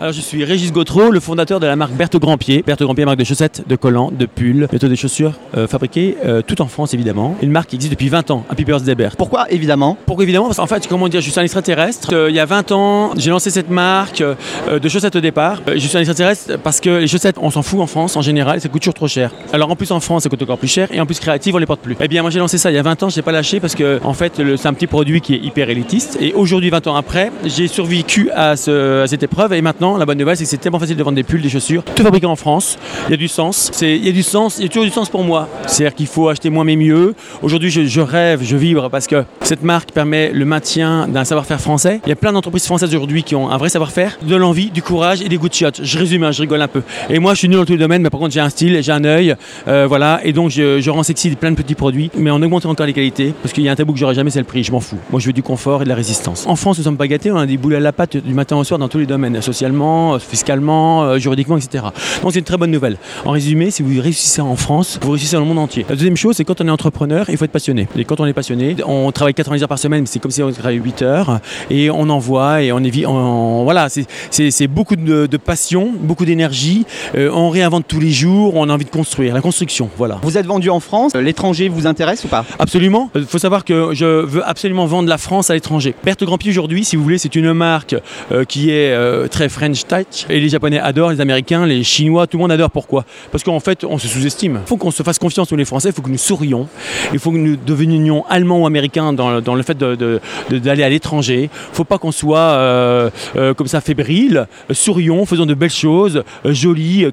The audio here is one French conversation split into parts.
Alors je suis Régis Gautreau, le fondateur de la marque Berthe Grandpied. Berthe Grandpied, marque de chaussettes, de collants, de pulls, bientôt des chaussures euh, fabriquées euh, tout en France évidemment. Une marque qui existe depuis 20 ans, Happy Birthday Berthe. Pourquoi évidemment Pourquoi évidemment? Parce qu'en fait, comment dire, je suis un extraterrestre. Euh, il y a 20 ans, j'ai lancé cette marque de chaussettes au départ. Je suis un extraterrestre parce que les chaussettes, on s'en fout en France en général, ça coûte toujours trop cher. Alors en plus en France, ça coûte encore plus cher et en plus créative, on les porte plus. Eh bien moi j'ai lancé ça il y a 20 ans, je n'ai pas lâché parce que en fait, c'est un petit produit qui est hyper élitiste. Et aujourd'hui, 20 ans après, j'ai survécu à, ce- à cette épreuve et maintenant, la bonne nouvelle, c'est que c'est tellement facile de vendre des pulls, des chaussures, tout fabriqué en France. Il y a du sens. Il y a du sens, il y a toujours du sens pour moi. C'est-à-dire qu'il faut acheter moins mais mieux. Aujourd'hui, je, rêve, je vibre parce que cette marque permet le maintien d'un savoir-faire français. Il y a plein d'entreprises françaises aujourd'hui qui ont un vrai savoir-faire, de l'envie, du courage et des goûts de chiottes. Je résume, hein, je rigole un peu. Et moi, je suis nul dans tous les domaines, mais par contre, j'ai un style, j'ai un œil, euh, voilà. Et donc, je, rends sexy plein de petits produits, mais en augmentant encore les qualités, parce qu'il y a un tabou que j'aurai jamais, c'est le prix. Je m'en fous. Moi, je veux du confort et de la résistance. En France, nous sommes pas gâtés. On a des boulets à la patte du matin au soir dans tous les domaines, socialement, euh, fiscalement, euh, juridiquement, etc. Donc, c'est une très bonne nouvelle. En résumé, si vous réussissez en France, vous réussissez dans le monde entier. La deuxième chose, c'est quand on est entrepreneur, il faut être passionné. Et quand on est passionné, on travaille 90 heures par semaine, mais c'est comme si on travaillait 8 heures, et on envoie, et on on- voilà, c'est- beaucoup de, de passion, beaucoup d'énergie. Euh, on réinvente tous les jours, on a envie de construire. La construction, voilà. Vous êtes vendu en France, l'étranger vous intéresse ou pas? Absolument. Il faut savoir que je veux absolument vendre la France à l'étranger. Berthe Grandpied aujourd'hui, si vous voulez, c'est une marque euh, qui est euh, très Et les Japonais adorent, les Américains, les Chinois, tout le monde adore. Pourquoi? Parce qu'en fait, on se sous-estime. Il faut qu'on se fasse confiance, nous les Français, il faut que nous sourions. Il faut que nous devenions allemands ou américains dans, le- fait d'aller à l'étranger. Il ne faut pas qu'on soit euh, euh, comme ça fébrile. Sourions, faisons de belles choses, euh, jolies,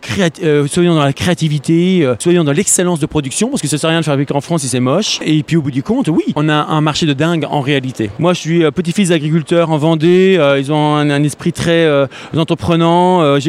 soyons dans la créativité, soyons dans l'excellence de production, parce que ça sert à rien de fabriquer en France si c'est moche. Et puis au bout du compte, oui, on a un marché de dingue en réalité. Moi, je suis petit-fils d'agriculteur en Vendée. ils ont un, esprit très entreprenant. euh,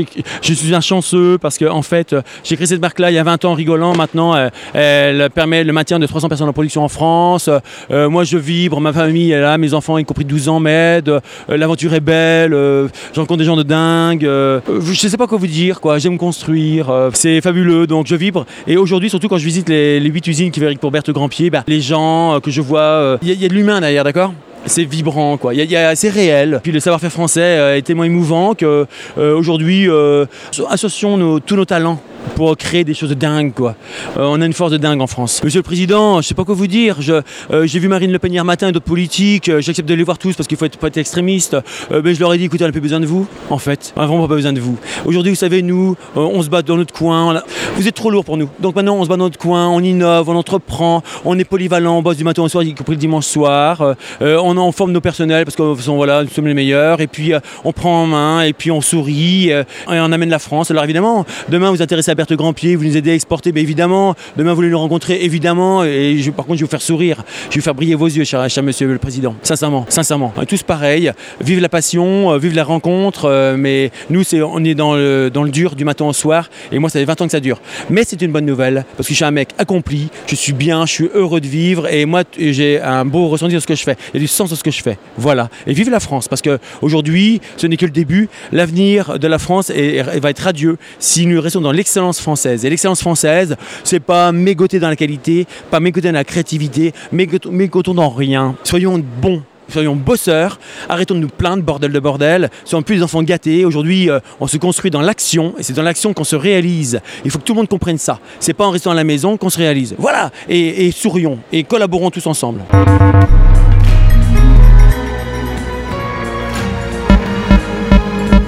je suis un chanceux parce que en fait, euh, j'ai créé cette marque-là il y a 20 ans en rigolant. Maintenant, elle permet le maintien de 300 personnes en production en France. Euh, moi, je vibre, ma famille est là, mes enfants, y compris 12 ans, m'aident. L'aventure est belle. je des gens de dingue. je sais pas quoi vous dire, quoi. J'aime construire. c'est fabuleux, donc je vibre. Et aujourd'hui, surtout quand je visite les, les 8 usines qui fabriquent pour Berthe Grandpied, bah, les gens que je vois, il y, y a de l'humain derrière, d'accord? C'est vibrant, quoi. C'est réel. Puis le savoir-faire français euh, est tellement émouvant que euh, euh, associons tous nos talents pour créer des choses de dingue, quoi. Euh, on a une force de dingue en France. Monsieur le Président, je sais pas quoi vous dire. Je, euh, j'ai vu Marine Le Pen hier matin et d'autres politiques. euh, j'accepte de les voir tous parce qu'il faut pas être extrémiste. Mais je leur ai dit, écoutez, on n'a plus besoin de vous, en fait. On n'a vraiment pas besoin de vous. Aujourd'hui, vous savez, nous, on se bat dans notre coin. Vous êtes trop lourd pour nous. Donc maintenant, on se bat dans notre coin, on innove, on entreprend, on est polyvalent, on bosse du matin au soir, y compris le dimanche soir. On en forme nos personnels parce que voilà, nous sommes les meilleurs. Et puis, on prend en main, et puis on sourit, et on amène la France. Alors évidemment, demain, vous intéressez à Berthe Grandpied, vous nous aidez à exporter, mais évidemment, demain, vous voulez nous rencontrer, évidemment. Et par contre, je vais vous faire sourire. Je vais vous faire briller vos yeux, cher, monsieur le président. Sincèrement, sincèrement. Est tous pareils. Vive la passion, euh, vive la rencontre. euh, mais nous, c'est, on est dans le, dur du matin au soir. Et moi, ça fait 20 ans que ça dure. Mais c'est une bonne nouvelle parce que je suis un mec accompli. Je suis bien, je suis heureux de vivre. Et moi, j'ai un beau ressenti dans ce que je fais. Il y a du sens dans ce que je fais. Voilà. Et vive la France parce que aujourd'hui, ce n'est que le début. L'avenir de la France va être radieux si nous restons dans l'excellence française. Et l'excellence française, c'est pas mégoter dans la qualité, pas mégoter dans la créativité, mégot- mégotons dans rien. Soyons bons. Soyons bosseurs, arrêtons de nous plaindre, bordel de bordel, soyons plus des enfants gâtés. Aujourd'hui, euh, on se construit dans l'action, et c'est dans l'action qu'on se réalise. Il faut que tout le monde comprenne ça. C'est pas en restant à la maison qu'on se réalise. Voilà, et sourions, et collaborons tous ensemble.